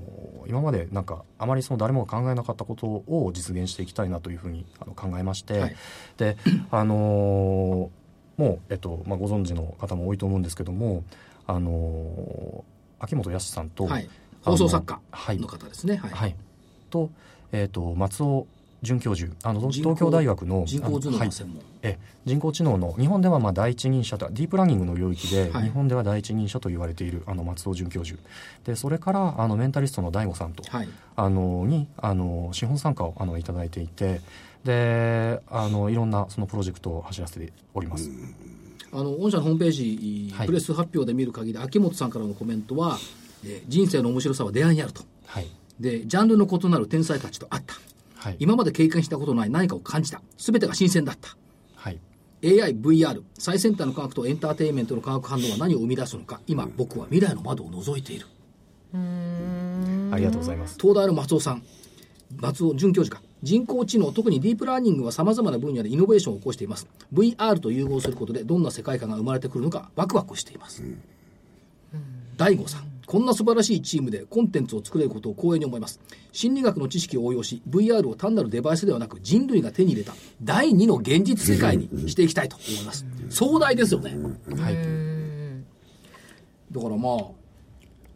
今までなんかあまりその誰もが考えなかったことを実現していきたいなというふうにあの考えまして、はい。であのもう、えっとまあ、ご存知の方も多いと思うんですけどもあの秋元康さんと、はい。放送作家はい。の方ですね。はい、はい、と,、えー、と松尾准教授あの東京大学の人工頭脳あのはい。の専門、え人工知能の日本ではまあ第一人者とディープラーニングの領域で、はい。日本では第一人者と言われているあの松尾准教授。でそれからあのメンタリストの DAIGO さんと、はい。あのにあの資本参加をあのいただいていてであのいろんなそのプロジェクトを走らせております。あの御社のホームページ、はい。プレス発表で見る限り秋元さんからのコメントは、えー人生の面白さは出会いにあると。はい。でジャンルの異なる天才たちと会った。はい。今まで経験したことのない何かを感じた。全てが新鮮だった。はい。AI、VR 最先端の科学とエンターテインメントの化学反応は何を生み出すのか。今僕は未来の窓を覗いている。ありがとうございます。東大の松尾さん。松尾准教授か人工知能特にディープラーニングはさまざまな分野でイノベーションを起こしています。VR と融合することでどんな世界観が生まれてくるのかワクワクしています、大悟さんこんな素晴らしいチームでコンテンツを作れることを光栄に思います。心理学の知識を応用し VR を単なるデバイスではなく人類が手に入れた第二の現実世界にしていきたいと思います。壮大ですよね。はい。だからまあ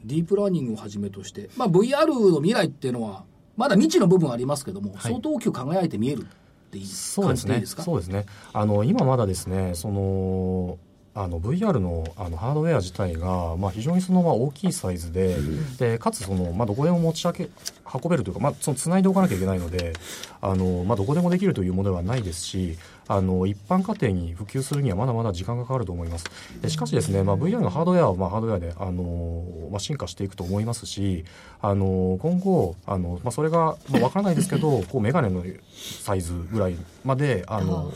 ディープラーニングをはじめとして、まあ、VR の未来っていうのはまだ未知の部分ありますけども、相当大きく輝いて見えるっていい感じでいいですか？そうですね。あの今まだですねそのあの VR のあのハードウェア自体が、まあ、非常にそのまあ大きいサイズで,、でかつその、まあ、どこでも持ち上げ運べるというか、まあ、その繋いでおかなきゃいけないのであの、まあ、どこでもできるというものではないですしあの一般家庭に普及するにはまだまだ時間がかかると思います。でしかしですね、まあ、VR のハードウェアはまあハードウェアであの、まあ、進化していくと思いますしあの今後あの、まあ、それが、まあ、分からないですけど こうメガネのサイズぐらいまであの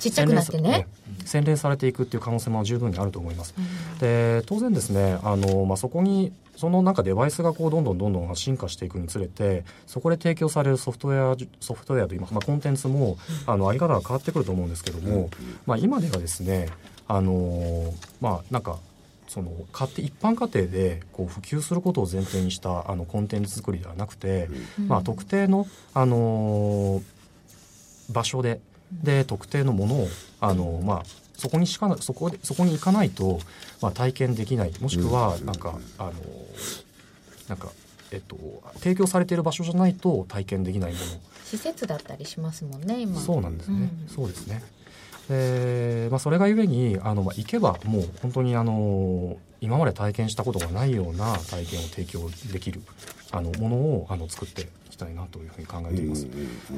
ちっちゃくなってね。洗練されていくっていう可能性も十分にあると思います。で当然ですねあの、まあ、そこにそのなんかデバイスがこうどんどんどんどん進化していくにつれてそこで提供されるソフトウェアソフトウェアといいまあ、コンテンツもあのあり方が変わってくると思うんですけども、まあ、今ではですねあのーまあなんかその家庭一般家庭でこう普及することを前提にしたあのコンテンツ作りではなくて、まあ、特定の、あのー場所でで特定のものを、あのーまあ、そこにしかそこでそこに行かないと、まあ、体験できない。もしくはなんか、あのーなんか、えっと、提供されている場所じゃないと体験できないもの。施設だったりしますもんね今。そうなんですね、うん。そうですね。で、まあ、それがゆえにあの、まあ、行けばもう本当にあの今まで体験したことがないような体験を提供できるあのものをあの作っていきたいなというふうに考えています、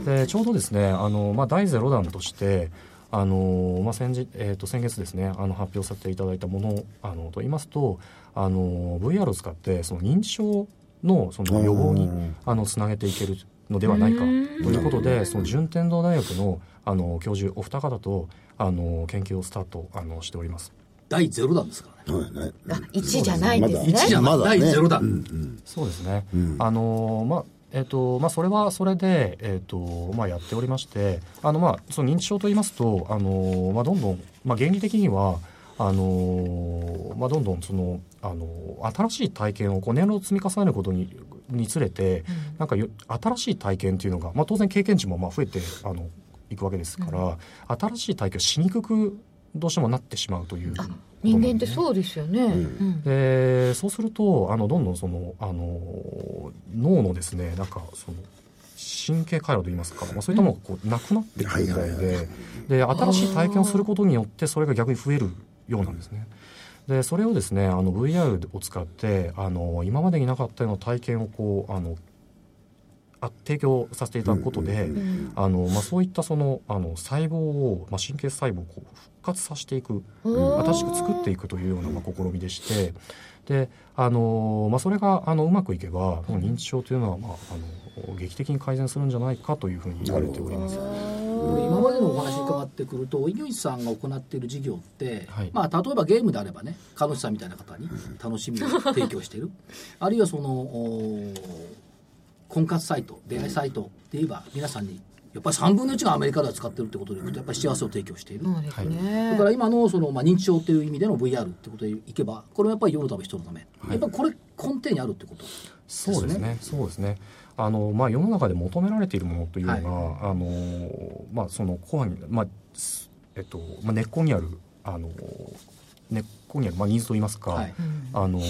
でちょうどですねあの、まあ、第0弾としてあのまあ、先日えー、と先月ですねあの発表させていただいたものあのと言いますとあの VR を使ってその認知症のその予防にあのつなげていけるのではないかということでその順天堂大学のあの教授お二方とあの研究をスタートあのしております。第0弾ですからね。はいねあ1じゃないんですね。1じゃない、まだね。第0弾。うんそうですね。あのまあえっとまあ、それはそれで、えっとまあ、やっておりましてあの、まあ、その認知症といいますとあの、まあ、どんどん、まあ、原理的にはあの、まあ、どんどんそのあの新しい体験をこう年齢を積み重ねることににつれて、なんかよ新しい体験っていうのが、まあ、当然経験値もまあ増えてあのいくわけですから、新しい体験をしにくくどうしてもなってしまうという人間ってそうですよね、うん。でそうするとあのどんどんそのあの脳のですねなんかその神経回路といいますか、まあ、そういったものがこうなくなってくるみたいでで新しい体験をすることによってそれが逆に増えるようなんですね。でそれをですねあの VR を使ってあの今までになかったような体験をこうあのあ提供させていただくことで、あのまあ、そういったそのあの細胞を、まあ、神経細胞をこう復活させていく新しく作っていくというようなまあ試みでしてであの、まあ、それがあのうまくいけばこの認知症というのは、まあ、あの劇的に改善するんじゃないかというふうに言われております。今までのお話伺ってくると井口さんが行っている事業って、はい。まあ、例えばゲームであればね彼女さんみたいな方に楽しみを提供している。あるいはそのお婚活サイト出会いサイトで言えば皆さんにやっぱり3分の1がアメリカでは使ってるってことでいくとやっぱり幸せを提供している、だから今のその、まあ、認知症っていう意味での VR ってことでいけばこれはやっぱり世のため人のため、やっぱりこれ根底にあるってこと。そうですね。そうですね。あのまあ世の中で求められているものというのが、あのまあそのコアにまあすえっとまあ根っこにあるあの根っこにあるまあニーズといいますか、はい。あの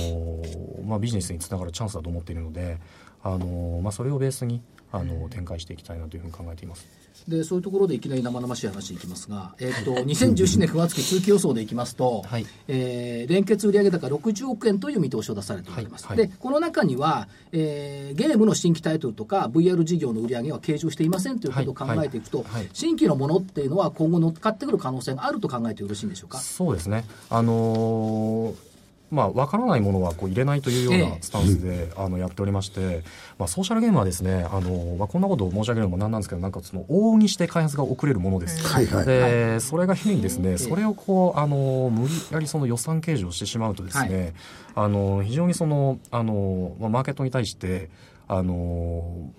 まあビジネスにつながるチャンスだと思っているので、あのまあそれをベースにあの展開していきたいなというふうに考えています。でそういうところでいきなり生々しい話いきますが、えっと2017年9月期通期予想でいきますと、はい。えー連結売上高60億円という見通しを出されております、はいはい。でこの中には、えーゲームの新規タイトルとか VR 事業の売上は計上していませんということを考えていくと、新規のものっていうのは今後乗っかってくる可能性があると考えてよろしいんでしょうか？そうですね。あのーまあ、わからないものはこう入れないというようええ。なスタンスで、あのやっておりまして、まあ、ソーシャルゲームはですね、あのまあ、こんなことを申し上げるのもなんなんですけど、なんかその往々にして開発が遅れるものです。はいはい。で、それがゆえにですね、それをこう、あの無理やりその予算計上してしまうとですね、あの非常にその、あのまあ、マーケットに対して、あの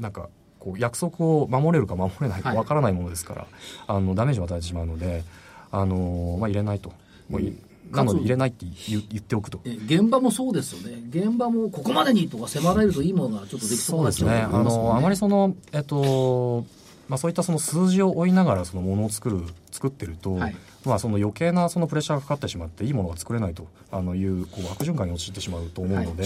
なんか、こう約束を守れるか守れないかはい。わからないものですから、あのダメージを与えてしまうので、あのまあ、入れないと。もういなので入れないって言言っておくと。え現場もそうですよね。現場もここまでにとか迫られるといいものがちょっとできそうですね。あの、あまりその、えっと、まあそういったその数字を追いながらそのものを作る、作ってると、はい。まあその余計なそのプレッシャーがかかってしまって、いいものが作れないとあのいう、こう悪循環に陥ってしまうと思うので、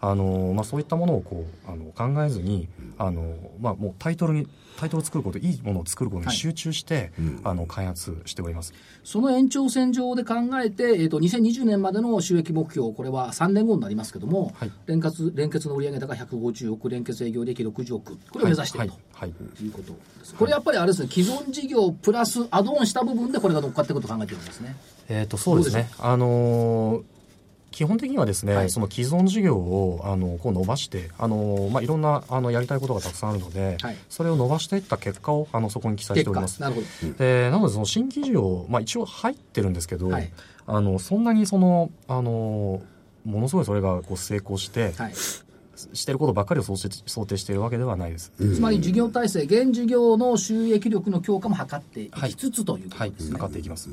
あの、まあそういったものをこう、あの、考えずに、あの、まあもうタイトルに、タイトルを作ること、いいものを作ることに集中して、あの、開発しております。その延長線上で考えて、えー、と2020年までの収益目標、これは3年後になりますけども、はい連結連結の売上高150億、連結営業利益60億、これを目指していると。はい。はいいうことですこれやっぱりあれですね、既存事業プラスアドオンした部分でこれが乗っかってくると考えてるんですね。えー、とそうですね、あのー基本的にはですね、はいその既存事業をあのこう伸ばして、あのーまあ、いろんなあのやりたいことがたくさんあるので、はいそれを伸ばしていった結果をあのそこに記載しております。なるほど。でなのでその新規事業、まあ、一応入ってるんですけど、はいあのそんなにそのあのものすごいそれがこう成功して、はい。してることばっかりを想定想定しているわけではないです。つまり事業体制、現事業の収益力の強化も図っていきつつというこはい、とですね。測っていきます。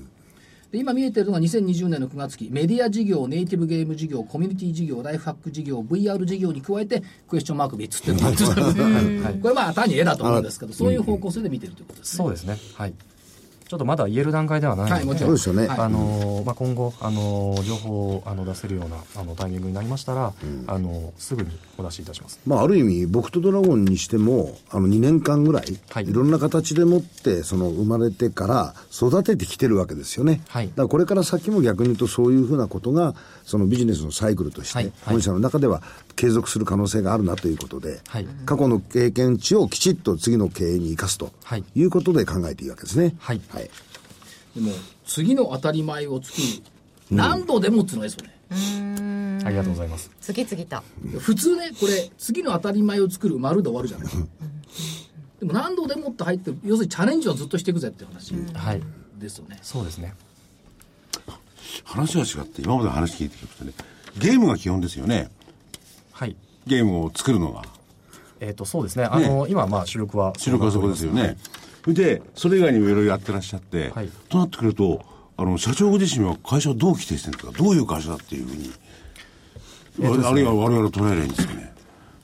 で今見えてるのが2020年の9月期、メディア事業、ネイティブゲーム事業、コミュニティ事業、ライフハック事業、VR 事業に加えて、クエスチョンマーク3つっていうのがこれまあ単に絵だと思うんですけど、そういう方向性で見てるということですね。そうですね。はい。ちょっとまだ言える段階ではないので、はいもちろそうですよね。はい。あのーまあ、今後、あのー情報をあの出せるようなあのタイミングになりましたら、あのすぐにお出しいたします。まあ、ある意味、僕とドラゴンにしても、あの、2年間ぐらい、はい。い、ろんな形でもって、その、生まれてから育ててきてるわけですよね。はい。だからこれから先も逆に言うと、そういうふうなことが、そのビジネスのサイクルとして、はい。はい。本社の中では継続する可能性があるなということで、はい過去の経験値をきちっと次の経営に生かすとはいいうことで考えていいわけですね。はいはい。でも、次の当たり前を作る。何度でもっていうのがいいですよね。ありがとうございます。次々と普通ね、これ、次の当たり前を作る丸で終わるじゃないでも何度でもって入ってる、要するにチャレンジはずっとしていくぜっていう話はい。ですよね。そうですね。話が違って、今までの話聞いてきましたね。ゲームが基本ですよね。はい。ゲームを作るのが。えっ、と、そうですね。あの今、まあ、主力は。主力はそこですよね。それで、それ以外にもいろいろやってらっしゃって、はいとなってくると、あの、社長ご自身は会社をどう規定してるんですかどういう会社だっていうふうに、あるいは我々を捉えればいいんですかね。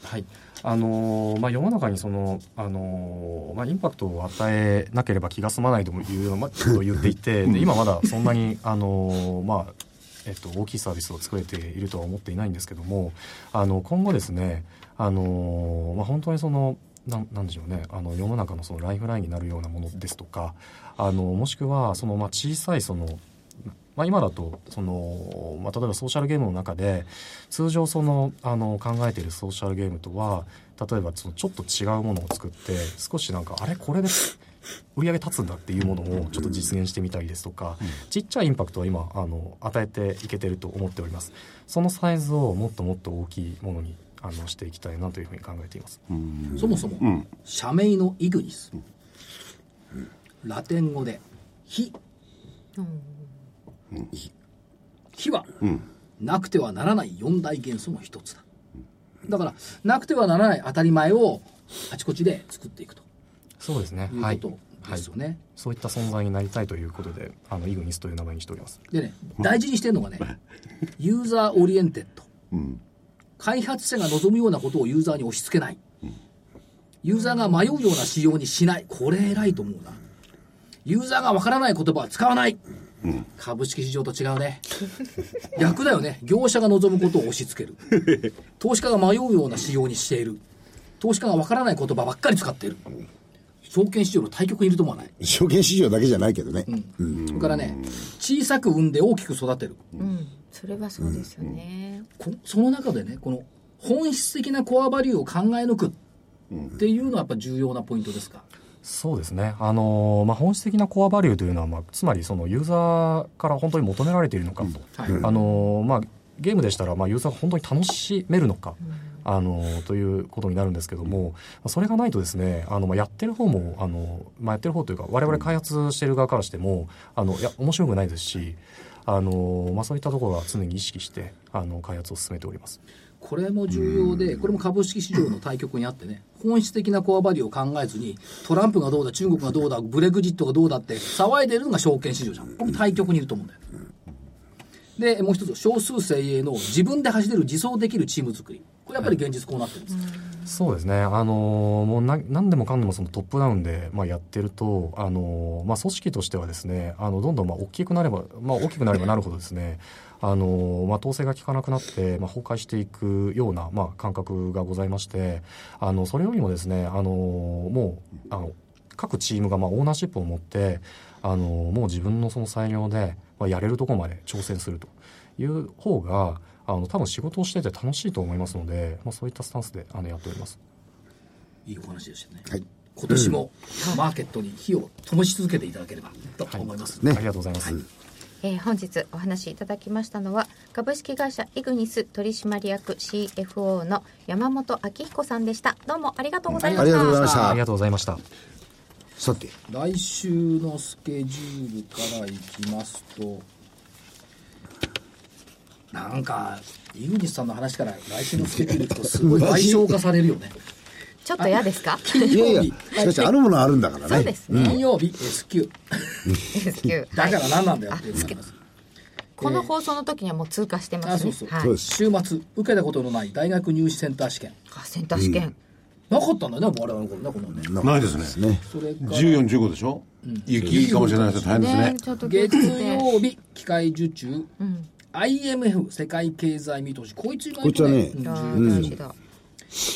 はい。あのーまあ、世の中にその、あのーまあ、インパクトを与えなければ気が済まないというようなことを言っていて、で 今まだそんなに、あのーまあえっと、大きいサービスを作れているとは思っていないんですけどもあの今後ですね、あのまあ、本当にそのななんでしょうねあの世の中のそのライフラインになるようなものですとかあのもしくはその、まあ、小さいそのまあ、今だとその、まあ、例えばソーシャルゲームの中で通常そのあの考えているソーシャルゲームとは例えばそのちょっと違うものを作って少しなんかあれ？これで売り上げ立つんだっていうものをちょっと実現してみたりですとか、ちっちゃいインパクトは今あの与えていけてると思っております。そのサイズをもっともっと大きいものにあのしていきたいなというふうに考えています、そもそも、ん。社名のイグニス、ラテン語で「火」火は、なくてはならない四大元素の一つだ。だからなくてはならない当たり前をあちこちで作っていくとそうですね。いうはい。ですよね、そういった存在になりたいということであのイグニスという名前にしております。でね大事にしてるのがね user oriented、開発者が望むようなことをユーザーに押し付けない、ユーザーが迷うような仕様にしない。これ偉いと思うな。ユーザーがわからない言葉は使わない、株式市場と違うね。逆だよね。業者が望むことを押し付ける。投資家が迷うような仕様にしている。投資家がわからない言葉ばっかり使っている証券市場の対極にいると思わない？証券市場だけじゃないけどね。それからね小さく産んで大きく育てる。うん。それはそうですよね、こその中でねこの本質的なコアバリューを考え抜くっていうのはやっぱ重要なポイントですか、そうですね、あのーまあ、本質的なコアバリューというのは、まあ、つまりそのユーザーから本当に求められているのかと、はい。あのーまあ、ゲームでしたら、まあ、ユーザーが本当に楽しめるのか、あのーということになるんですけども、それがないとですねあの、まあ、やってる方もあの、まあ、やってる方というか我々開発している側からしてもあのいや面白くないですしあのーまあ、そういったところは常に意識してあの開発を進めております。これも重要でこれも株式市場の対極にあってね本質的なコアバリューを考えずにトランプがどうだ中国がどうだブレグジットがどうだって騒いでるのが証券市場じゃん。僕対極にいると思うんだよでもう一つ少数精鋭の自分で走れる自走できるチーム作り。これやっぱり現実こうなってるんです。か、そうですね、あのーもうな何でもかんでもそのトップダウンで、まあ、やってると、あのーまあ、組織としてはですねあのどんどんまあ大きくなれば、まあ、大きくなればなるほどですね、あのまあ、統制が効かなくなって、まあ、崩壊していくような、まあ、感覚がございましてあのそれよりもですね、あのもうあの各チームがまあオーナーシップを持って、あのもう自分のその裁量で、まあ、やれるところまで挑戦するという方があの多分仕事をしてて楽しいと思いますので、まあ、そういったスタンスであのやっております。いいお話でしたね、はい今年もマーケットに火を灯し続けていただければと思います、ねありがとうございます。えー本日お話しいただきましたのは株式会社イグニス取締役 CFO の山本明彦さんでしたどうもありがとうございましたありがとうございましたあり。がとうございました。さて、来週のスケジュールからいきますとなんか井口さんの話から来週のスケジュールとすごい賠償化されるよね。ちょっと嫌ですか？金いやいや曜日。しかしあるものはあるんだからね。そうですね、金曜日 S q S q だから何なんだよってい。うこの放送の時にはもう通過してますね。あそうそう。はい。そうです。週末受けたことのない大学入試センター試験。あセンター試験、なかったんだね我々の頃ねこのね。ないですね。ねそれから。14、15でしょ、雪かもしれないです大変ですね。月曜日機械受注、IMF 世界経済見通し。こいつ意外とこいつはね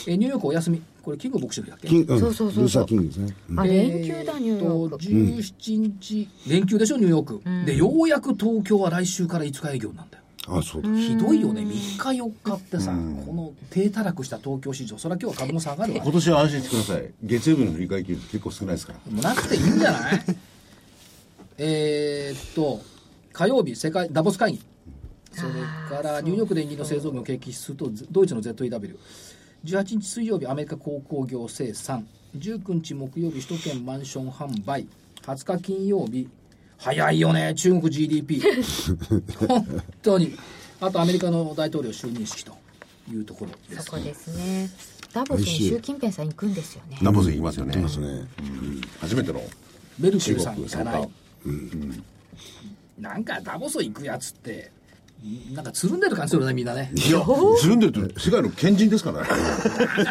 えニューヨークお休み。これキングボクシングだっけ？そうそうそうそう。ルーサーキングですね。あ連休だニューヨーク、えーと17日、連休でしょニューヨーク、でようやく東京は来週から5日営業なんだよあそうだ。ひどいよね。3日4日ってさ、この低たらくした東京市場それは今日は株も下がるわ。今年は安心してください。月曜日の振り替え金結構少ないですから。もうなくていいんじゃない？えーっと火曜日世界ダボス会議。それからニューヨーク連銀の製造業の景気指数とドイツの ZEW18 日水曜日アメリカ鉱工業生産。19日木曜日首都圏マンション販売。20日金曜日早いよね中国 GDP 本当に。あとアメリカの大統領就任式というところですそこですね。ダボスに習近平さん行くんですよね。ダボス行きますよね。ですね初めてのメルケルさん中国じゃない参なんかダボス行くやつってなんかつるんでる感じするねみんなね。いやつるんでるって世界の賢人ですから。ね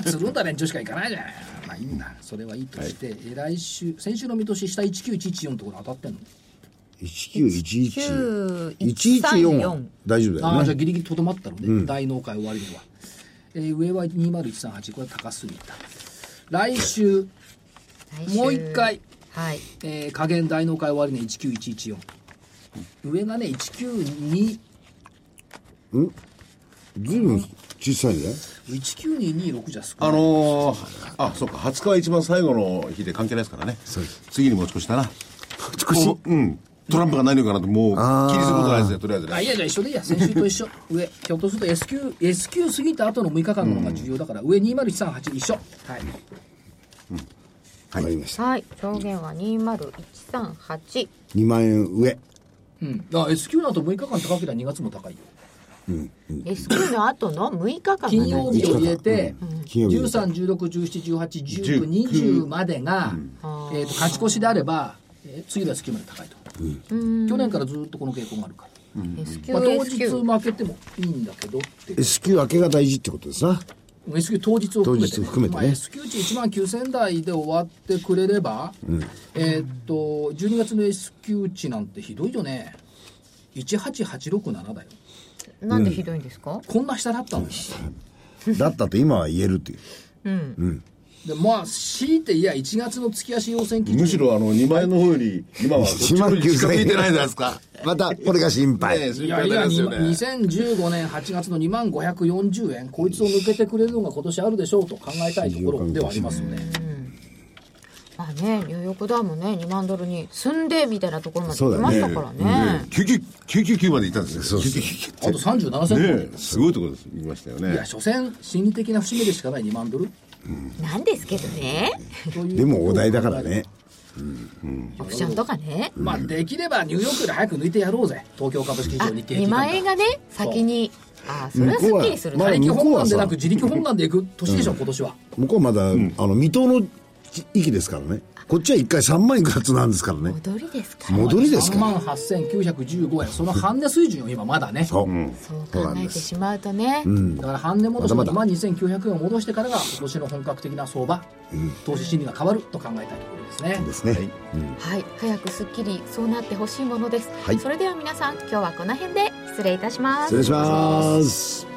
つるんだ連中しか行かないじゃない。まあいいんだそれはいいとして、え来週先週の見通し下19114のところ当たってんの？1911 114 114大丈夫だああじゃあよねギリギリとどまったのね、大納会終わりには、えー上は20138これ高すぎた。来週来週。もう一回、はい。えー加減大納会終わりね19114上がね192随分小さいね。19226じゃ少ない。あのー、あそうか。20日は一番最後の日で関係ないですからね。次に持ち越したな。少し？もううんトランプが何言うかなともう気にすることないですねとりあえずねあいやじゃあ一緒でいいや先週と一緒。上ひょっとすると S q S q 過ぎた後の6日間の方が重要だから、上20138一緒。はい。わかりました。はい。上限は20138 2万円上。うん、あ S q の後6日間高ければ2月も高いよ。S q の後の6日間が金曜日を入れて、金曜日入れて。131617181920までが、えー、と勝ち越しであれば、えー次の S q まで高いと、去年からずっとこの傾向があるから、S q まあ、当日負けてもいいんだけど。って S q 明けが大事ってことですな。S q 当日を含めて,、含めてね。まあ、S q 値1万9000台で終わってくれれば、えーっと12月の S q 値なんてひどいよね。18867だよ。なんでひどいんですか？こんな下だったの。にだったと今は言えるっていうでまあ強いていや1月の月足要請むしろあの2万円の方より今はこっちの方に 近づいてないじゃないですか？またこれが心配、いやいや、心配になりますよね2015年8月の2万540円、こいつを抜けてくれるのが今年あるでしょうと考えたいところではありますよね。まあねニューヨークダウもね2万ドルに住んでみたいなところまで来ましたからね。999まで行ったんですよそうそう。999あと37セント、すごいところです。言いましたよいや、ね所詮、心理的な節目でしかない2万ドルなんですけどね。でもお題だからね。オプションとかね。まあ、できればニューヨークより早く抜いてやろうぜ、東京株式市あ場日経平2均万円がね先に。あそれはすっきりするまあ他力本願でなく自力本願でいく年でしょ、今年は。向こうはまだ、あの、未踏の域ですからね。こっちは一回3万いくらつなんですからね。戻りですか？ら戻りです3か万8915円、その半値水準よ、今まだね。そう。そう考えてしまうとね。だから半値戻しのまだま2万2900円を戻してからが今年の本格的な相場、投資心理が変わると考えたいところですね。ですね。はい。早くすっきりそうなってほしいものです、はい。それでは皆さん今日はこの辺で失礼いたします。失礼します。